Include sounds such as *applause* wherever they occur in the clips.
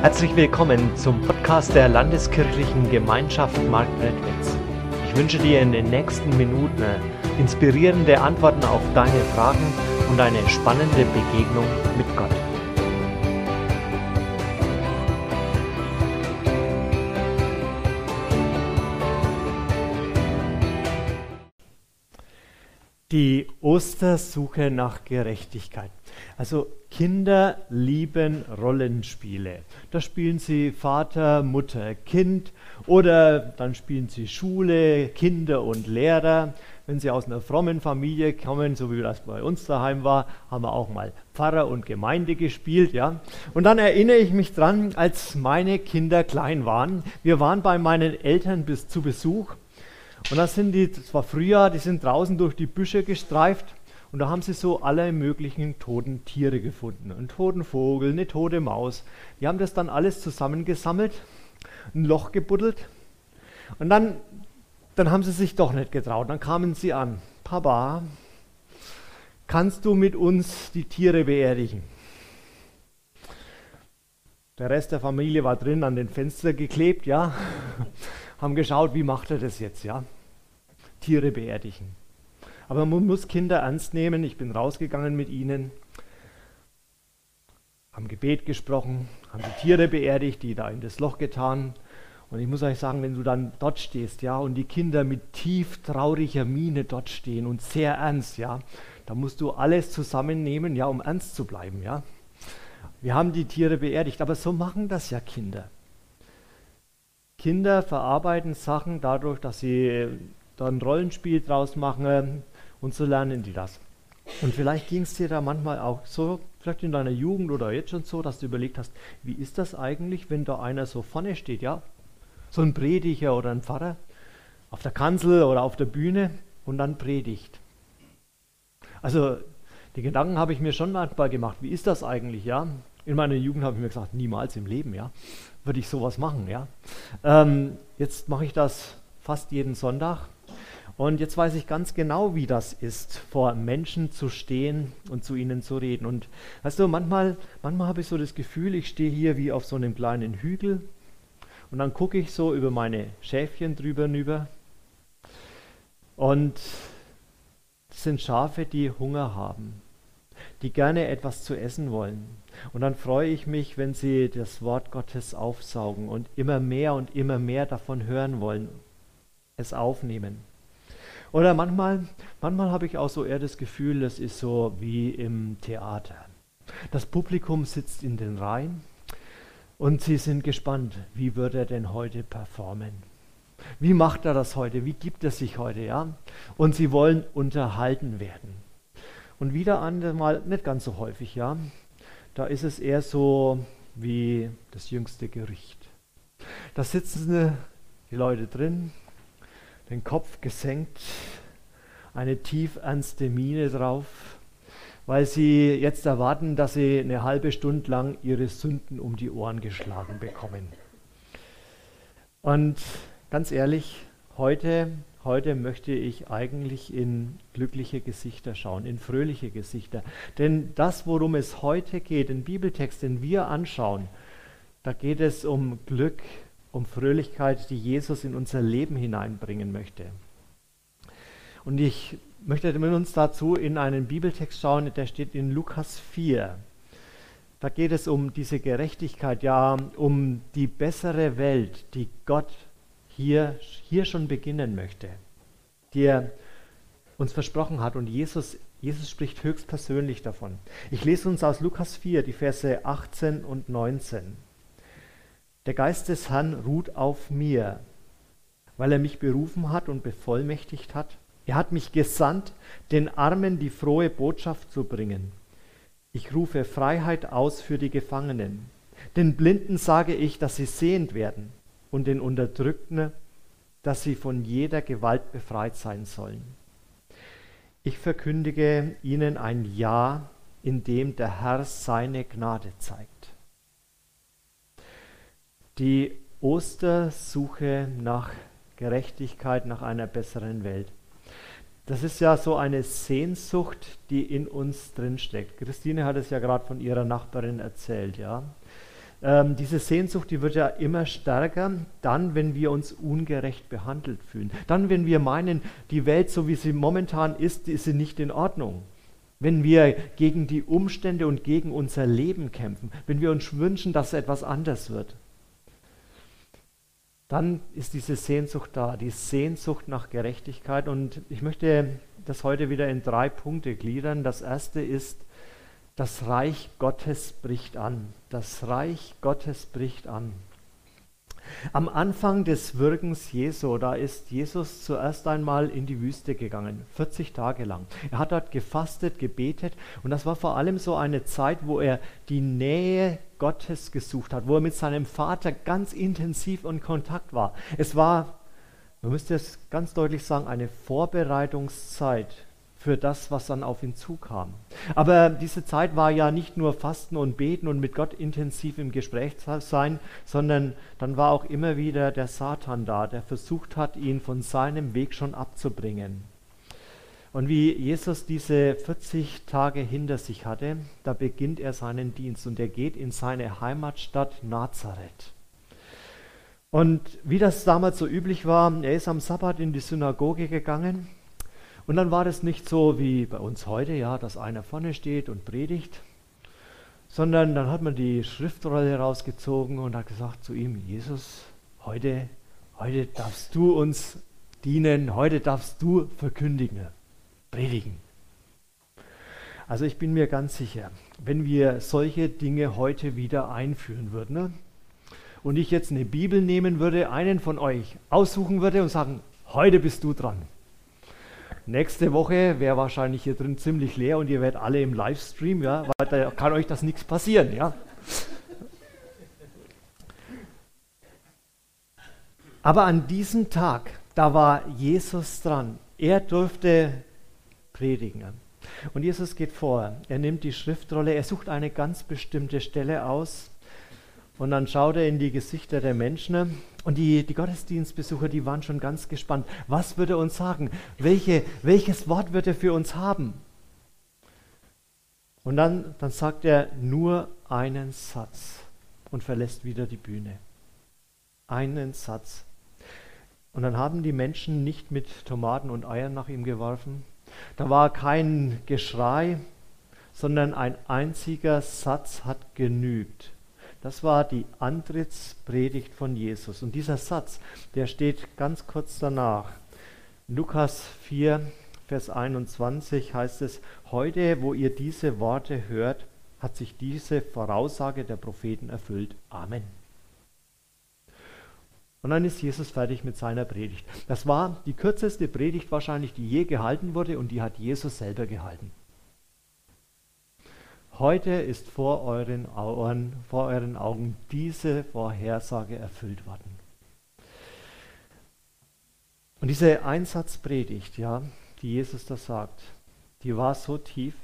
Herzlich willkommen zum Podcast der Landeskirchlichen Gemeinschaft Marktredwitz. Ich wünsche dir in den nächsten Minuten inspirierende Antworten auf deine Fragen und eine spannende Begegnung mit Gott. Ostersuche nach Gerechtigkeit. Also Kinder lieben Rollenspiele. Da spielen sie Vater, Mutter, Kind oder dann spielen sie Schule, Kinder und Lehrer. Wenn sie aus einer frommen Familie kommen, so wie das bei uns daheim war, haben wir auch mal Pfarrer und Gemeinde gespielt, ja. Und dann erinnere ich mich dran, als meine Kinder klein waren. Wir waren bei meinen Eltern bis zu Besuch und da sind die, das war Frühjahr, die sind draußen durch die Büsche gestreift und da haben sie so alle möglichen toten Tiere gefunden. Einen toten Vogel, eine tote Maus. Die haben das dann alles zusammengesammelt, ein Loch gebuddelt. Und dann, dann haben sie sich doch nicht getraut. Dann kamen sie an. Papa, kannst du mit uns die Tiere beerdigen? Der Rest der Familie war drin an den Fenster geklebt, ja. *laughs* Haben geschaut, wie macht er das jetzt, ja. Tiere beerdigen. Aber man muss Kinder ernst nehmen. Ich bin rausgegangen mit ihnen, haben Gebet gesprochen, haben die Tiere beerdigt, die da in das Loch getan. Und ich muss euch sagen, wenn du dann dort stehst, ja, und die Kinder mit tief trauriger Miene dort stehen und sehr ernst, ja, da musst du alles zusammennehmen, ja, um ernst zu bleiben, ja. Wir haben die Tiere beerdigt, aber so machen das ja Kinder. Kinder verarbeiten Sachen dadurch, dass sie da ein Rollenspiel draus machen, und so lernen die das. Und vielleicht ging es dir da manchmal auch so, vielleicht in deiner Jugend oder jetzt schon so, dass du überlegt hast, wie ist das eigentlich, wenn da einer so vorne steht, ja? So ein Prediger oder ein Pfarrer auf der Kanzel oder auf der Bühne und dann predigt. Also die Gedanken habe ich mir schon manchmal gemacht, wie ist das eigentlich, ja? In meiner Jugend habe ich mir gesagt, niemals im Leben, ja, würde ich sowas machen, ja. Ähm, jetzt mache ich das fast jeden Sonntag und jetzt weiß ich ganz genau, wie das ist, vor Menschen zu stehen und zu ihnen zu reden. Und weißt du, manchmal, manchmal habe ich so das Gefühl, ich stehe hier wie auf so einem kleinen Hügel und dann gucke ich so über meine Schäfchen drüber hinüber. Und das sind Schafe, die Hunger haben, die gerne etwas zu essen wollen. Und dann freue ich mich, wenn sie das Wort Gottes aufsaugen und immer mehr und immer mehr davon hören wollen, es aufnehmen. Oder manchmal, manchmal habe ich auch so eher das Gefühl, das ist so wie im Theater. Das Publikum sitzt in den Reihen und sie sind gespannt, wie wird er denn heute performen? Wie macht er das heute? Wie gibt er sich heute? Ja? Und sie wollen unterhalten werden. Und wieder einmal, nicht ganz so häufig, ja. Da ist es eher so wie das jüngste Gericht. Da sitzen die Leute drin, den Kopf gesenkt, eine tief ernste Miene drauf, weil sie jetzt erwarten, dass sie eine halbe Stunde lang ihre Sünden um die Ohren geschlagen bekommen. Und ganz ehrlich, heute, heute möchte ich eigentlich in glückliche Gesichter schauen, in fröhliche Gesichter. Denn das, worum es heute geht, den Bibeltext, den wir anschauen, da geht es um Glück, um Fröhlichkeit, die Jesus in unser Leben hineinbringen möchte. Und ich möchte mit uns dazu in einen Bibeltext schauen, der steht in Lukas 4. Da geht es um diese Gerechtigkeit, ja, um die bessere Welt, die Gott hier, hier schon beginnen möchte, die er uns versprochen hat. Und Jesus, Jesus spricht höchstpersönlich davon. Ich lese uns aus Lukas 4 die Verse 18 und 19. Der Geist des Herrn ruht auf mir, weil er mich berufen hat und bevollmächtigt hat. Er hat mich gesandt, den Armen die frohe Botschaft zu bringen. Ich rufe Freiheit aus für die Gefangenen. Den Blinden sage ich, dass sie sehend werden und den Unterdrückten, dass sie von jeder Gewalt befreit sein sollen. Ich verkündige ihnen ein Ja, in dem der Herr seine Gnade zeigt. Die Ostersuche nach Gerechtigkeit, nach einer besseren Welt. Das ist ja so eine Sehnsucht, die in uns drinsteckt. Christine hat es ja gerade von ihrer Nachbarin erzählt, ja. ähm, diese Sehnsucht, die wird ja immer stärker, dann, wenn wir uns ungerecht behandelt fühlen. Dann, wenn wir meinen, die Welt, so wie sie momentan ist, ist sie nicht in Ordnung. Wenn wir gegen die Umstände und gegen unser Leben kämpfen, wenn wir uns wünschen, dass etwas anders wird, dann ist diese Sehnsucht da, die Sehnsucht nach Gerechtigkeit. Und ich möchte das heute wieder in drei Punkte gliedern. Das erste ist, das Reich Gottes bricht an. Das Reich Gottes bricht an. Am Anfang des Wirkens Jesu, da ist Jesus zuerst einmal in die Wüste gegangen, 40 Tage lang. Er hat dort gefastet, gebetet und das war vor allem so eine Zeit, wo er die Nähe Gottes gesucht hat, wo er mit seinem Vater ganz intensiv in Kontakt war. Es war, man müsste es ganz deutlich sagen, eine Vorbereitungszeit für das, was dann auf ihn zukam. Aber diese Zeit war ja nicht nur Fasten und Beten und mit Gott intensiv im Gespräch sein, sondern dann war auch immer wieder der Satan da, der versucht hat, ihn von seinem Weg schon abzubringen. Und wie Jesus diese 40 Tage hinter sich hatte, da beginnt er seinen Dienst und er geht in seine Heimatstadt Nazareth. Und wie das damals so üblich war, er ist am Sabbat in die Synagoge gegangen und dann war das nicht so wie bei uns heute, ja, dass einer vorne steht und predigt, sondern dann hat man die Schriftrolle rausgezogen und hat gesagt zu ihm, Jesus, heute, heute darfst du uns dienen, heute darfst du verkündigen, predigen. Also ich bin mir ganz sicher, wenn wir solche Dinge heute wieder einführen würden ne, und ich jetzt eine Bibel nehmen würde, einen von euch aussuchen würde und sagen, heute bist du dran Nächste Woche wäre wahrscheinlich hier drin ziemlich leer und ihr werdet alle im Livestream, ja, weil da kann euch das nichts passieren, ja. Aber an diesem Tag, da war Jesus dran. Er durfte predigen. Und Jesus geht vor. Er nimmt die Schriftrolle, er sucht eine ganz bestimmte Stelle aus und dann schaut er in die Gesichter der Menschen und die, die Gottesdienstbesucher, die waren schon ganz gespannt. Was würde er uns sagen? Welche, welches Wort wird er für uns haben? Und dann, dann sagt er nur einen Satz und verlässt wieder die Bühne. Einen Satz. Und dann haben die Menschen nicht mit Tomaten und Eiern nach ihm geworfen. Da war kein Geschrei, sondern ein einziger Satz hat genügt. Das war die Antrittspredigt von Jesus. Und dieser Satz, der steht ganz kurz danach. Lukas 4, Vers 21 heißt es, heute, wo ihr diese Worte hört, hat sich diese Voraussage der Propheten erfüllt. Amen. Und dann ist Jesus fertig mit seiner Predigt. Das war die kürzeste Predigt wahrscheinlich, die je gehalten wurde und die hat Jesus selber gehalten. Heute ist vor euren, Augen, vor euren Augen diese Vorhersage erfüllt worden. Und diese Einsatzpredigt, ja, die Jesus da sagt, die war so tief,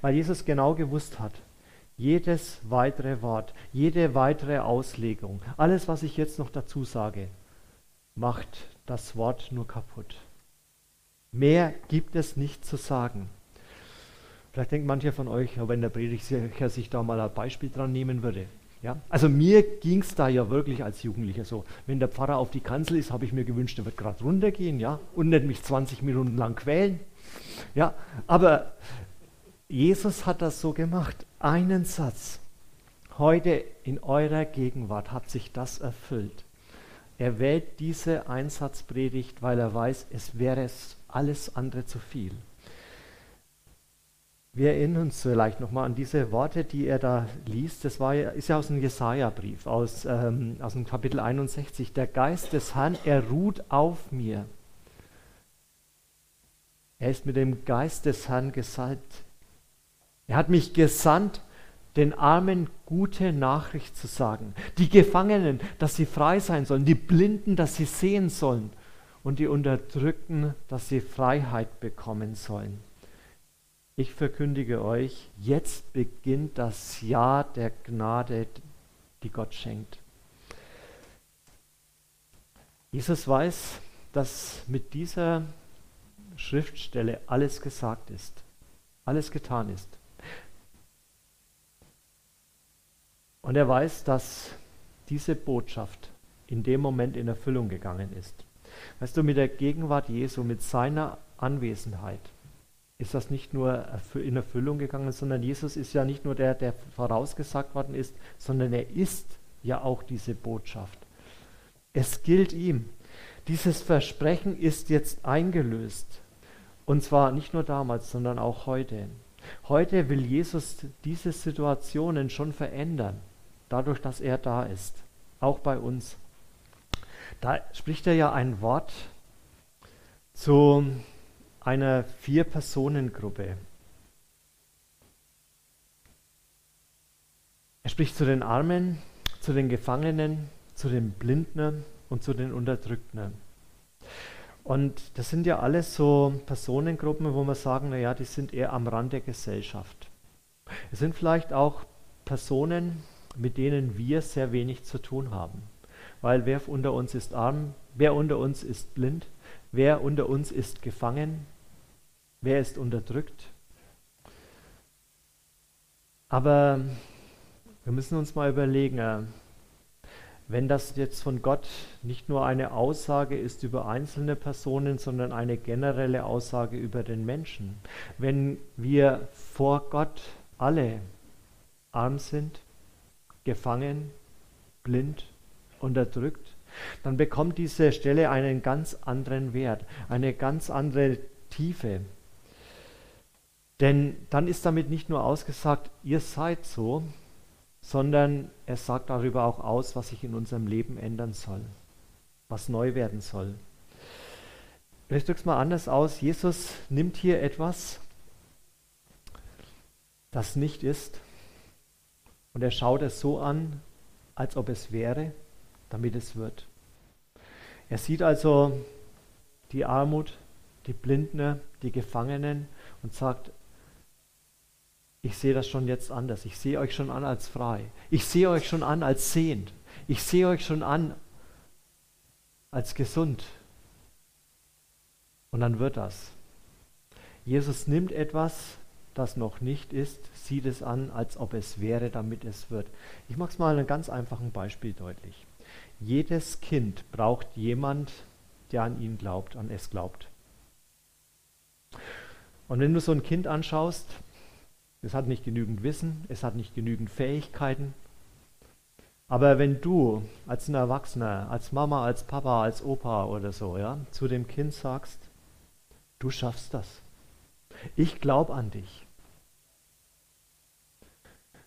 weil Jesus genau gewusst hat, jedes weitere Wort, jede weitere Auslegung, alles, was ich jetzt noch dazu sage, macht das Wort nur kaputt. Mehr gibt es nicht zu sagen. Vielleicht denkt mancher von euch, wenn der Predigtherr sich da mal ein Beispiel dran nehmen würde. Ja? Also mir ging es da ja wirklich als Jugendlicher so. Wenn der Pfarrer auf die Kanzel ist, habe ich mir gewünscht, er wird gerade runtergehen ja? und nicht mich 20 Minuten lang quälen. Ja? Aber Jesus hat das so gemacht. Einen Satz. Heute in eurer Gegenwart hat sich das erfüllt. Er wählt diese Einsatzpredigt, weil er weiß, es wäre alles andere zu viel. Wir erinnern uns vielleicht nochmal an diese Worte, die er da liest. Das war, ist ja aus dem Jesaja-Brief, aus, ähm, aus dem Kapitel 61. Der Geist des Herrn, er ruht auf mir. Er ist mit dem Geist des Herrn gesalbt. Er hat mich gesandt, den Armen gute Nachricht zu sagen. Die Gefangenen, dass sie frei sein sollen. Die Blinden, dass sie sehen sollen. Und die Unterdrückten, dass sie Freiheit bekommen sollen. Ich verkündige euch, jetzt beginnt das Jahr der Gnade, die Gott schenkt. Jesus weiß, dass mit dieser Schriftstelle alles gesagt ist, alles getan ist. Und er weiß, dass diese Botschaft in dem Moment in Erfüllung gegangen ist. Weißt du, mit der Gegenwart Jesu, mit seiner Anwesenheit, ist das nicht nur in Erfüllung gegangen, sondern Jesus ist ja nicht nur der, der vorausgesagt worden ist, sondern er ist ja auch diese Botschaft. Es gilt ihm. Dieses Versprechen ist jetzt eingelöst. Und zwar nicht nur damals, sondern auch heute. Heute will Jesus diese Situationen schon verändern, dadurch, dass er da ist, auch bei uns. Da spricht er ja ein Wort zu einer Vier-Personen-Gruppe. Er spricht zu den Armen, zu den Gefangenen, zu den Blinden und zu den Unterdrückten. Und das sind ja alles so Personengruppen, wo wir sagen, naja, die sind eher am Rand der Gesellschaft. Es sind vielleicht auch Personen, mit denen wir sehr wenig zu tun haben. Weil wer unter uns ist arm, wer unter uns ist blind, wer unter uns ist gefangen, wer ist unterdrückt. Aber wir müssen uns mal überlegen, äh, wenn das jetzt von Gott nicht nur eine Aussage ist über einzelne Personen, sondern eine generelle Aussage über den Menschen. Wenn wir vor Gott alle arm sind, gefangen, blind, unterdrückt, dann bekommt diese Stelle einen ganz anderen Wert, eine ganz andere Tiefe. Denn dann ist damit nicht nur ausgesagt, ihr seid so, sondern er sagt darüber auch aus, was sich in unserem Leben ändern soll, was neu werden soll. Ich drücke es mal anders aus. Jesus nimmt hier etwas, das nicht ist, und er schaut es so an, als ob es wäre, damit es wird. Er sieht also die Armut, die Blinden, die Gefangenen und sagt, ich sehe das schon jetzt anders. Ich sehe euch schon an als frei. Ich sehe euch schon an als sehend. Ich sehe euch schon an als gesund. Und dann wird das. Jesus nimmt etwas, das noch nicht ist, sieht es an, als ob es wäre, damit es wird. Ich mache es mal an einem ganz einfachen Beispiel deutlich. Jedes Kind braucht jemand, der an ihn glaubt, an es glaubt. Und wenn du so ein Kind anschaust, es hat nicht genügend Wissen, es hat nicht genügend Fähigkeiten. Aber wenn du als ein Erwachsener, als Mama, als Papa, als Opa oder so, ja, zu dem Kind sagst, du schaffst das. Ich glaube an dich.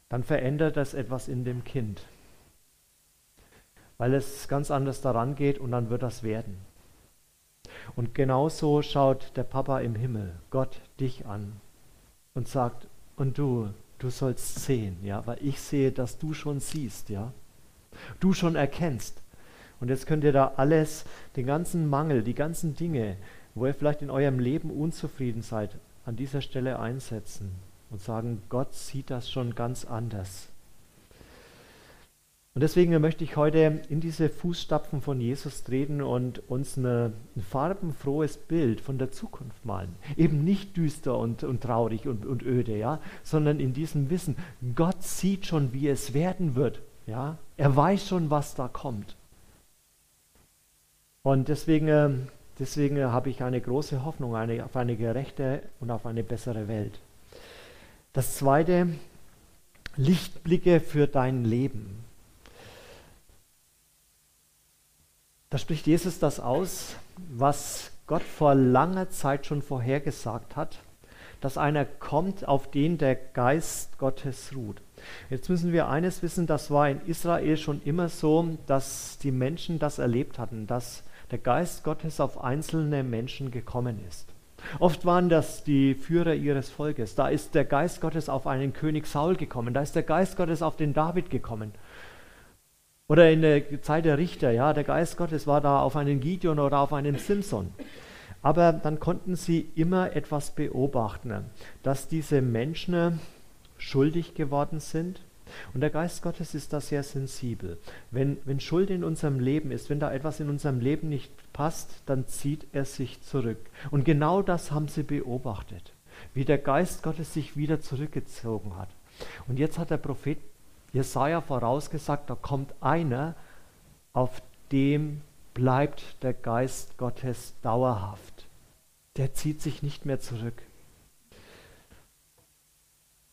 Dann verändert das etwas in dem Kind. Weil es ganz anders daran geht und dann wird das werden. Und genauso schaut der Papa im Himmel Gott dich an und sagt, und du, du sollst sehen, ja, weil ich sehe, dass du schon siehst, ja. Du schon erkennst. Und jetzt könnt ihr da alles, den ganzen Mangel, die ganzen Dinge, wo ihr vielleicht in eurem Leben unzufrieden seid, an dieser Stelle einsetzen und sagen, Gott sieht das schon ganz anders. Und deswegen möchte ich heute in diese Fußstapfen von Jesus treten und uns eine, ein farbenfrohes Bild von der Zukunft malen. Eben nicht düster und, und traurig und, und öde, ja, sondern in diesem Wissen, Gott sieht schon, wie es werden wird. Ja? Er weiß schon, was da kommt. Und deswegen, äh, deswegen habe ich eine große Hoffnung eine, auf eine gerechte und auf eine bessere Welt. Das zweite, Lichtblicke für dein Leben. Da spricht Jesus das aus, was Gott vor langer Zeit schon vorhergesagt hat, dass einer kommt, auf den der Geist Gottes ruht. Jetzt müssen wir eines wissen, das war in Israel schon immer so, dass die Menschen das erlebt hatten, dass der Geist Gottes auf einzelne Menschen gekommen ist. Oft waren das die Führer ihres Volkes. Da ist der Geist Gottes auf einen König Saul gekommen, da ist der Geist Gottes auf den David gekommen. Oder in der Zeit der Richter, ja, der Geist Gottes war da auf einen Gideon oder auf einen Simson. Aber dann konnten sie immer etwas beobachten, dass diese Menschen schuldig geworden sind. Und der Geist Gottes ist da sehr sensibel. Wenn, wenn Schuld in unserem Leben ist, wenn da etwas in unserem Leben nicht passt, dann zieht er sich zurück. Und genau das haben sie beobachtet, wie der Geist Gottes sich wieder zurückgezogen hat. Und jetzt hat der Prophet Jesaja vorausgesagt, da kommt einer, auf dem bleibt der Geist Gottes dauerhaft. Der zieht sich nicht mehr zurück.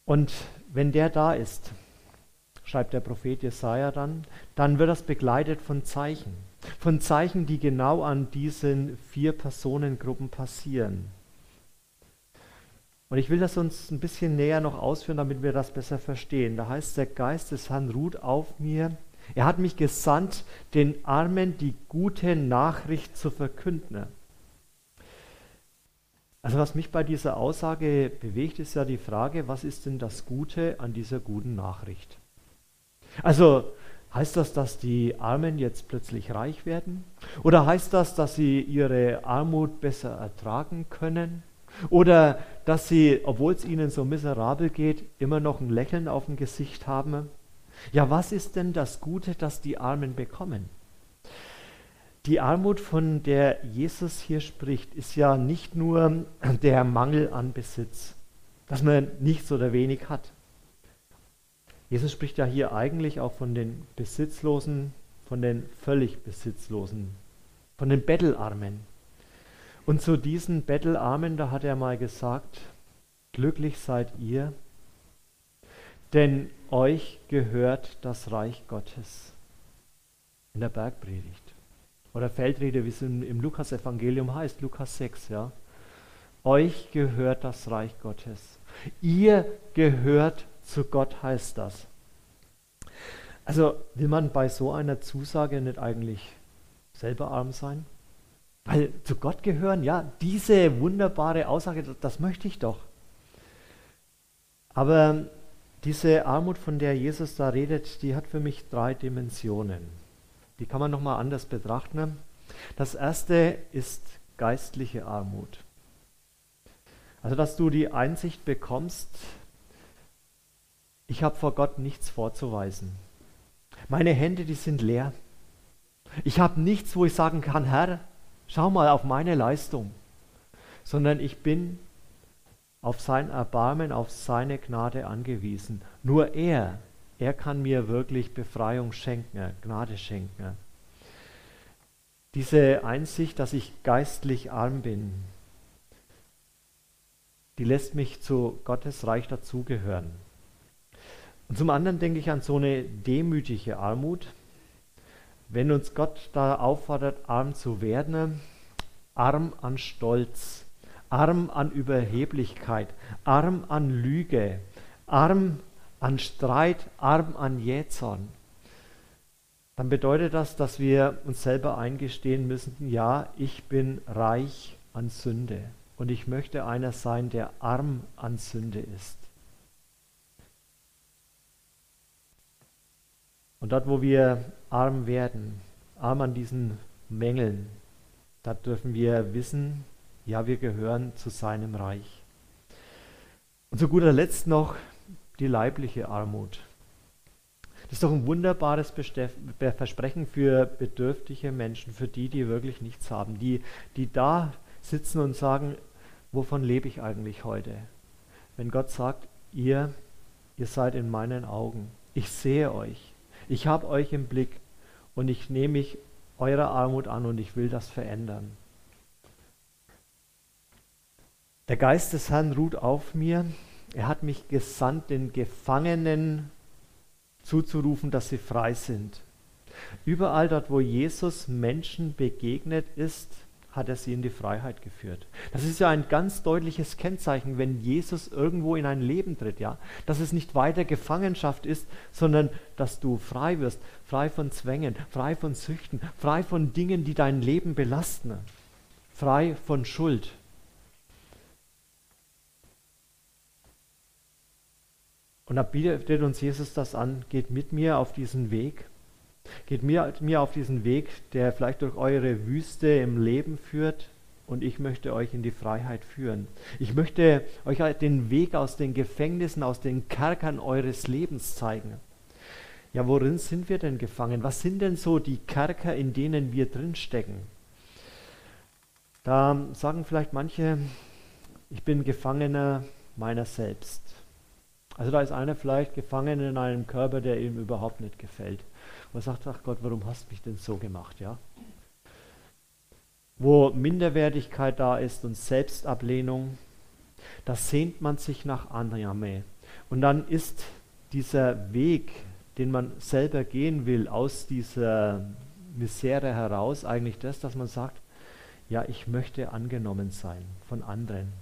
Und wenn der da ist, schreibt der Prophet Jesaja dann, dann wird das begleitet von Zeichen. Von Zeichen, die genau an diesen vier Personengruppen passieren. Und ich will das uns ein bisschen näher noch ausführen, damit wir das besser verstehen. Da heißt, der Geist des Herrn ruht auf mir. Er hat mich gesandt, den Armen die gute Nachricht zu verkünden. Also was mich bei dieser Aussage bewegt, ist ja die Frage, was ist denn das Gute an dieser guten Nachricht? Also heißt das, dass die Armen jetzt plötzlich reich werden? Oder heißt das, dass sie ihre Armut besser ertragen können? Oder dass sie, obwohl es ihnen so miserabel geht, immer noch ein Lächeln auf dem Gesicht haben? Ja, was ist denn das Gute, das die Armen bekommen? Die Armut, von der Jesus hier spricht, ist ja nicht nur der Mangel an Besitz, dass man nichts oder wenig hat. Jesus spricht ja hier eigentlich auch von den Besitzlosen, von den völlig Besitzlosen, von den Bettelarmen. Und zu diesen Bettelarmen, da hat er mal gesagt, glücklich seid ihr, denn euch gehört das Reich Gottes. In der Bergpredigt. Oder Feldrede, wie es im, im Lukas-Evangelium heißt, Lukas 6, ja. Euch gehört das Reich Gottes. Ihr gehört zu Gott, heißt das. Also will man bei so einer Zusage nicht eigentlich selber arm sein? Weil zu Gott gehören, ja, diese wunderbare Aussage, das, möchte ich doch. Aber diese Armut, von der Jesus da redet, die hat für mich drei Dimensionen. Die kann man nochmal anders betrachten. Das erste ist geistliche Armut. Also, dass du die Einsicht bekommst, ich habe vor Gott nichts vorzuweisen. Meine Hände, die sind leer. Ich habe nichts, wo ich sagen kann, Herr, schau mal auf meine Leistung, sondern ich bin auf sein Erbarmen, auf seine Gnade angewiesen. Nur er er kann mir wirklich Befreiung schenken, Gnade schenken. Diese Einsicht, dass ich geistlich arm bin, die lässt mich zu Gottes Reich dazugehören. Und zum anderen denke ich an so eine demütige Armut. Wenn uns Gott da auffordert, arm zu werden, arm an Stolz, arm an Überheblichkeit, arm an Lüge, arm an Streit, arm an Jähzorn, dann bedeutet das, dass wir uns selber eingestehen müssen, ja, ich bin reich an Sünde und ich möchte einer sein, der arm an Sünde ist. Und dort, wo wir arm werden, arm an diesen Mängeln, da dürfen wir wissen, ja, wir gehören zu seinem Reich. Und zu guter Letzt noch, die leibliche Armut. Das ist doch ein wunderbares Versprechen für bedürftige Menschen, für die, die wirklich nichts haben, die, die da sitzen und sagen, wovon lebe ich eigentlich heute? Wenn Gott sagt, ihr, ihr seid in meinen Augen, ich sehe euch, ich habe euch im Blick und ich nehme mich eurer Armut an und ich will das verändern. Der Geist des Herrn ruht auf mir, er hat mich gesandt, den Gefangenen zuzurufen, dass sie frei sind. Überall dort, wo Jesus Menschen begegnet ist, hat er sie in die Freiheit geführt. Das ist ja ein ganz deutliches Kennzeichen, wenn Jesus irgendwo in ein Leben tritt, ja, dass es nicht weiter Gefangenschaft ist, sondern dass du frei wirst, frei von Zwängen, frei von Süchten, frei von Dingen, die dein Leben belasten, frei von Schuld. Und da bietet uns Jesus das an, geht mit mir auf diesen Weg. Geht mir, mir auf diesen Weg, der vielleicht durch eure Wüste im Leben führt und ich möchte euch in die Freiheit führen. Ich möchte euch halt den Weg aus den Gefängnissen, aus den Kerkern eures Lebens zeigen. Ja, worin sind wir denn gefangen? Was sind denn so die Kerker, in denen wir drinstecken? Da sagen vielleicht manche, ich bin Gefangener meiner selbst. Also da ist einer vielleicht gefangen in einem Körper, der ihm überhaupt nicht gefällt. Er sagt, ach Gott, warum hast du mich denn so gemacht, ja? Wo Minderwertigkeit da ist und Selbstablehnung, da sehnt man sich nach Annahme. Und dann ist dieser Weg, den man selber gehen will, aus dieser Misere heraus, eigentlich das, dass man sagt, ja, ich möchte angenommen sein von anderen.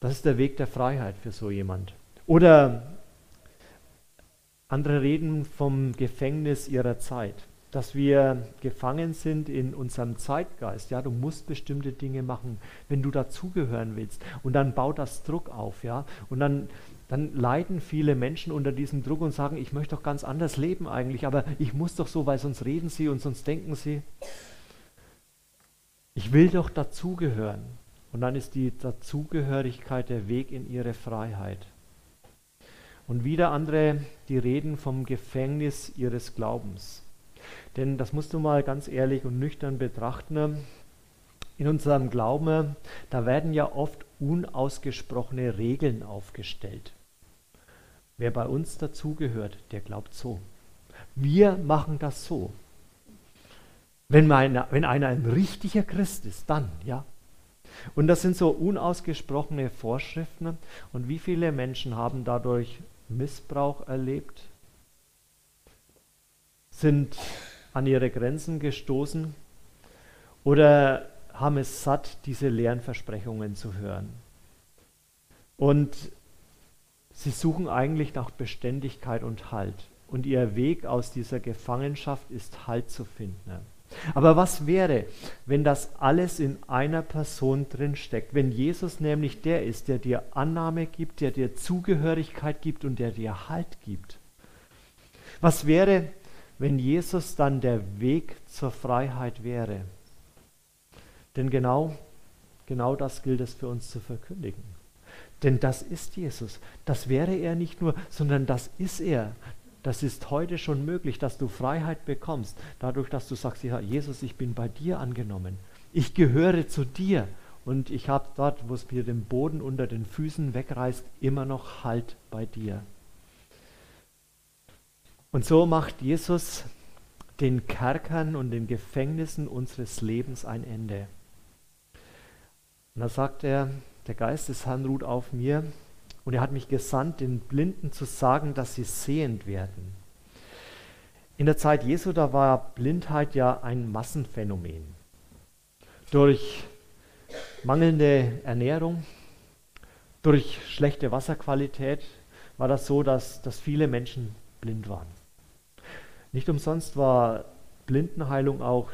Das ist der Weg der Freiheit für so jemand. Oder andere reden vom Gefängnis ihrer Zeit, dass wir gefangen sind in unserem Zeitgeist. Ja, du musst bestimmte Dinge machen, wenn du dazugehören willst. Und dann baut das Druck auf, ja. Und dann, dann leiden viele Menschen unter diesem Druck und sagen, ich möchte doch ganz anders leben eigentlich, aber ich muss doch so, weil sonst reden sie und sonst denken sie. Ich will doch dazugehören. Und dann ist die Dazugehörigkeit der Weg in ihre Freiheit. Und wieder andere, die reden vom Gefängnis ihres Glaubens. Denn das musst du mal ganz ehrlich und nüchtern betrachten. In unserem Glauben, da werden ja oft unausgesprochene Regeln aufgestellt. Wer bei uns dazugehört, der glaubt so. Wir machen das so. Wenn, meine, wenn einer ein richtiger Christ ist, dann, ja. Und das sind so unausgesprochene Vorschriften. Und wie viele Menschen haben dadurch Missbrauch erlebt, sind an ihre Grenzen gestoßen oder haben es satt, diese leeren Versprechungen zu hören. Und sie suchen eigentlich nach Beständigkeit und Halt. Und ihr Weg aus dieser Gefangenschaft ist Halt zu finden. Aber was wäre, wenn das alles in einer Person drinsteckt? Wenn Jesus nämlich der ist, der dir Annahme gibt, der dir Zugehörigkeit gibt und der dir Halt gibt? Was wäre, wenn Jesus dann der Weg zur Freiheit wäre? Denn genau, genau das gilt es für uns zu verkündigen. Denn das ist Jesus. Das wäre er nicht nur, sondern das ist er. Das ist heute schon möglich, dass du Freiheit bekommst, dadurch, dass du sagst, ja, Jesus, ich bin bei dir angenommen. Ich gehöre zu dir und ich habe dort, wo es mir den Boden unter den Füßen wegreißt, immer noch Halt bei dir. Und so macht Jesus den Kerkern und den Gefängnissen unseres Lebens ein Ende. Und da sagt er, der Geist des Herrn ruht auf mir, und er hat mich gesandt, den Blinden zu sagen, dass sie sehend werden. In der Zeit Jesu, da war Blindheit ja ein Massenphänomen. Durch mangelnde Ernährung, durch schlechte Wasserqualität war das so, dass, dass viele Menschen blind waren. Nicht umsonst war Blindenheilung auch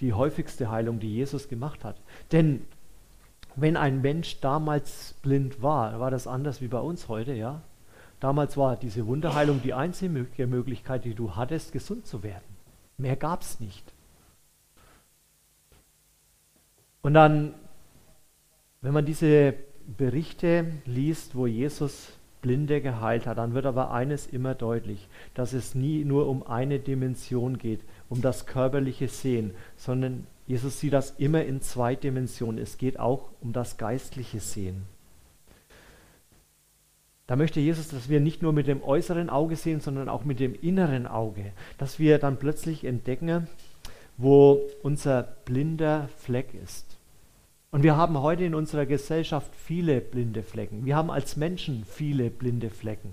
die häufigste Heilung, die Jesus gemacht hat. Denn wenn ein Mensch damals blind war, war das anders wie bei uns heute, ja? Damals war diese Wunderheilung die einzige Möglichkeit, die du hattest, gesund zu werden. Mehr gab es nicht. Und dann, wenn man diese Berichte liest, wo Jesus Blinde geheilt hat, dann wird aber eines immer deutlich, dass es nie nur um eine Dimension geht, um das körperliche Sehen, sondern Jesus sieht das immer in zwei Dimensionen. Es geht auch um das geistliche Sehen. Da möchte Jesus, dass wir nicht nur mit dem äußeren Auge sehen, sondern auch mit dem inneren Auge. Dass wir dann plötzlich entdecken, wo unser blinder Fleck ist. Und wir haben heute in unserer Gesellschaft viele blinde Flecken. Wir haben als Menschen viele blinde Flecken.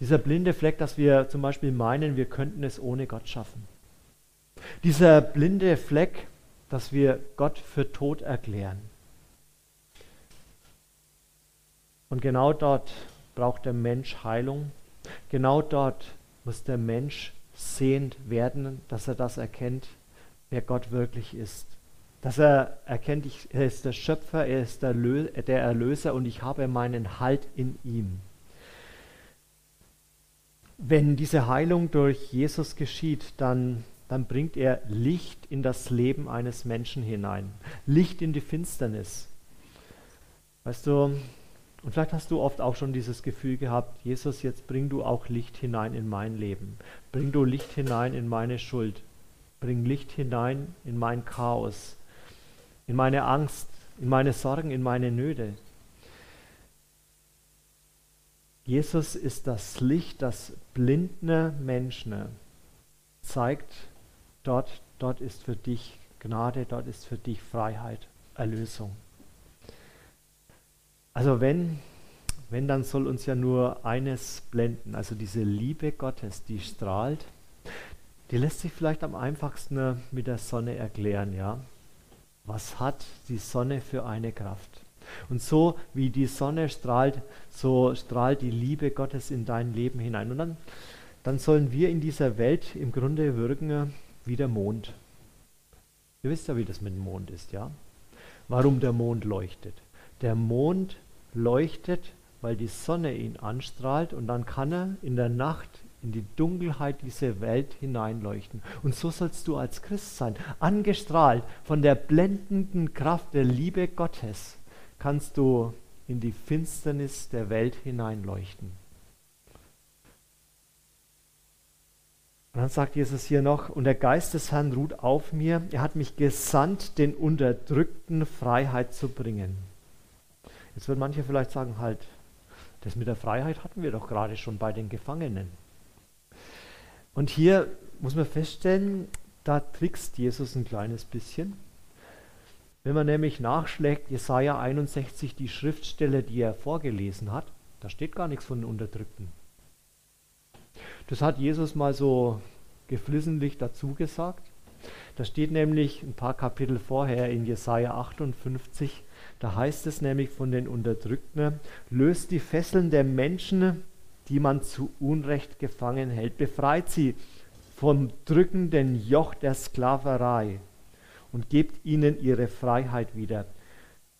Dieser blinde Fleck, dass wir zum Beispiel meinen, wir könnten es ohne Gott schaffen. Dieser blinde Fleck, dass wir Gott für tot erklären. Und genau dort braucht der Mensch Heilung. Genau dort muss der Mensch sehend werden, dass er das erkennt, wer Gott wirklich ist. Dass er erkennt, er ist der Schöpfer, er ist der, Erlöser und ich habe meinen Halt in ihm. Wenn diese Heilung durch Jesus geschieht, dann dann bringt er Licht in das Leben eines Menschen hinein. Licht in die Finsternis. Weißt du, und vielleicht hast du oft auch schon dieses Gefühl gehabt, Jesus, jetzt bring du auch Licht hinein in mein Leben. Bring du Licht hinein in meine Schuld. Bring Licht hinein in mein Chaos, in meine Angst, in meine Sorgen, in meine Nöte. Jesus ist das Licht, das blindende Menschen zeigt, dort, dort ist für dich Gnade, dort ist für dich Freiheit, Erlösung. Also wenn, wenn, dann soll uns ja nur eines blenden, also diese Liebe Gottes, die strahlt, die lässt sich vielleicht am einfachsten mit der Sonne erklären, ja. Was hat die Sonne für eine Kraft? Und so wie die Sonne strahlt, so strahlt die Liebe Gottes in dein Leben hinein. Und dann, dann sollen wir in dieser Welt im Grunde wirken wie der Mond. Ihr wisst ja, wie das mit dem Mond ist, ja? Warum der Mond leuchtet. Der Mond leuchtet, weil die Sonne ihn anstrahlt und dann kann er in der Nacht in die Dunkelheit dieser Welt hineinleuchten. Und so sollst du als Christ sein, angestrahlt von der blendenden Kraft der Liebe Gottes kannst du in die Finsternis der Welt hineinleuchten. Und dann sagt Jesus hier noch, und der Geist des Herrn ruht auf mir, er hat mich gesandt, den Unterdrückten Freiheit zu bringen. Jetzt wird manche vielleicht sagen, halt, das mit der Freiheit hatten wir doch gerade schon bei den Gefangenen. Und hier muss man feststellen, da trickst Jesus ein kleines bisschen. Wenn man nämlich nachschlägt, Jesaja 61, die Schriftstelle, die er vorgelesen hat, da steht gar nichts von den Unterdrückten. Das hat Jesus mal so geflissentlich dazu gesagt. Da steht nämlich ein paar Kapitel vorher in Jesaja 58, da heißt es nämlich von den Unterdrückten: löst die Fesseln der Menschen, die man zu Unrecht gefangen hält, befreit sie vom drückenden Joch der Sklaverei und gebt ihnen ihre Freiheit wieder.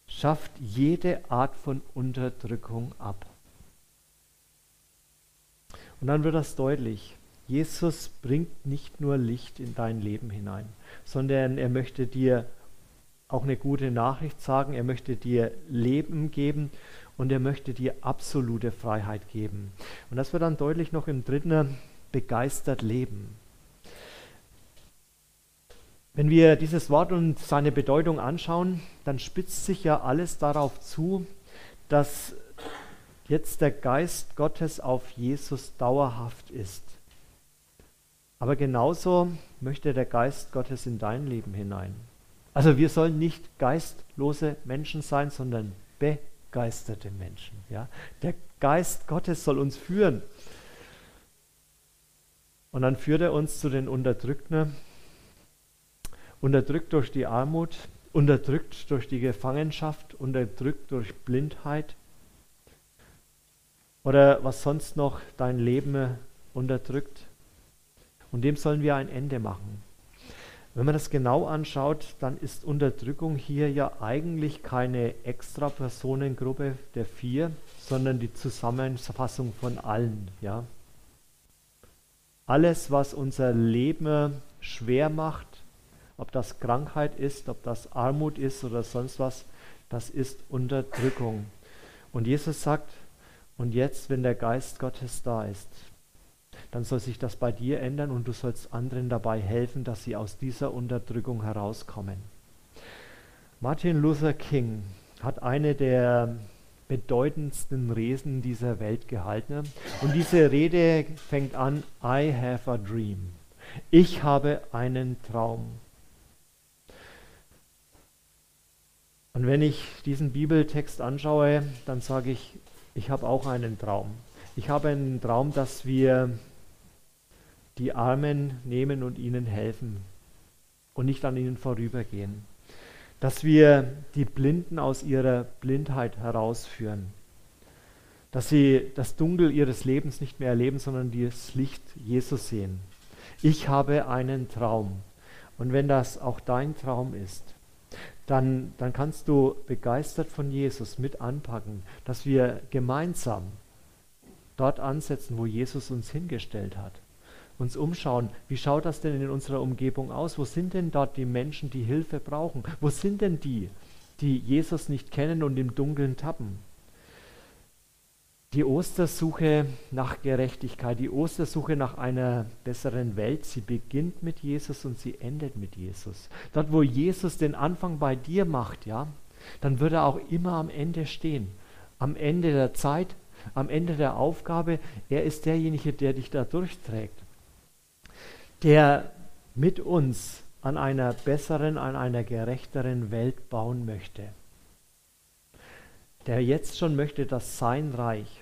Schafft jede Art von Unterdrückung ab. Und dann wird das deutlich. Jesus bringt nicht nur Licht in dein Leben hinein, sondern er möchte dir auch eine gute Nachricht sagen, er möchte dir Leben geben und er möchte dir absolute Freiheit geben. Und das wird dann deutlich noch im dritten, begeistert leben. Wenn wir dieses Wort und seine Bedeutung anschauen, dann spitzt sich ja alles darauf zu, dass jetzt der Geist Gottes auf Jesus dauerhaft ist. Aber genauso möchte der Geist Gottes in dein Leben hinein. Also wir sollen nicht geistlose Menschen sein, sondern begeisterte Menschen. Ja? Der Geist Gottes soll uns führen. Und dann führt er uns zu den Unterdrückten, unterdrückt durch die Armut, unterdrückt durch die Gefangenschaft, unterdrückt durch Blindheit oder was sonst noch dein Leben unterdrückt. Und dem sollen wir ein Ende machen. Wenn man das genau anschaut, dann ist Unterdrückung hier ja eigentlich keine extra Personengruppe der vier, sondern die Zusammenfassung von allen. Ja? Alles, was unser Leben schwer macht, ob das Krankheit ist, ob das Armut ist oder sonst was, das ist Unterdrückung. Und Jesus sagt, und jetzt, wenn der Geist Gottes da ist, dann soll sich das bei dir ändern und du sollst anderen dabei helfen, dass sie aus dieser Unterdrückung herauskommen. Martin Luther King hat eine der bedeutendsten Reden dieser Welt gehalten. Und diese Rede fängt an, I have a dream. Ich habe einen Traum. Und wenn ich diesen Bibeltext anschaue, dann sage ich, ich habe auch einen Traum. Ich habe einen Traum, dass wir die Armen nehmen und ihnen helfen und nicht an ihnen vorübergehen. Dass wir die Blinden aus ihrer Blindheit herausführen. Dass sie das Dunkel ihres Lebens nicht mehr erleben, sondern das Licht Jesus sehen. Ich habe einen Traum. Und wenn das auch dein Traum ist, dann, dann kannst du begeistert von Jesus mit anpacken, dass wir gemeinsam dort ansetzen, wo Jesus uns hingestellt hat. Uns umschauen, wie schaut das denn in unserer Umgebung aus? Wo sind denn dort die Menschen, die Hilfe brauchen? Wo sind denn die, die Jesus nicht kennen und im Dunkeln tappen? Die Ostersuche nach Gerechtigkeit, die Ostersuche nach einer besseren Welt, sie beginnt mit Jesus und sie endet mit Jesus. Dort, wo Jesus den Anfang bei dir macht, ja, dann wird er auch immer am Ende stehen. Am Ende der Zeit, am Ende der Aufgabe, er ist derjenige, der dich da durchträgt, der mit uns an einer besseren, an einer gerechteren Welt bauen möchte. Der jetzt schon möchte, dass sein Reich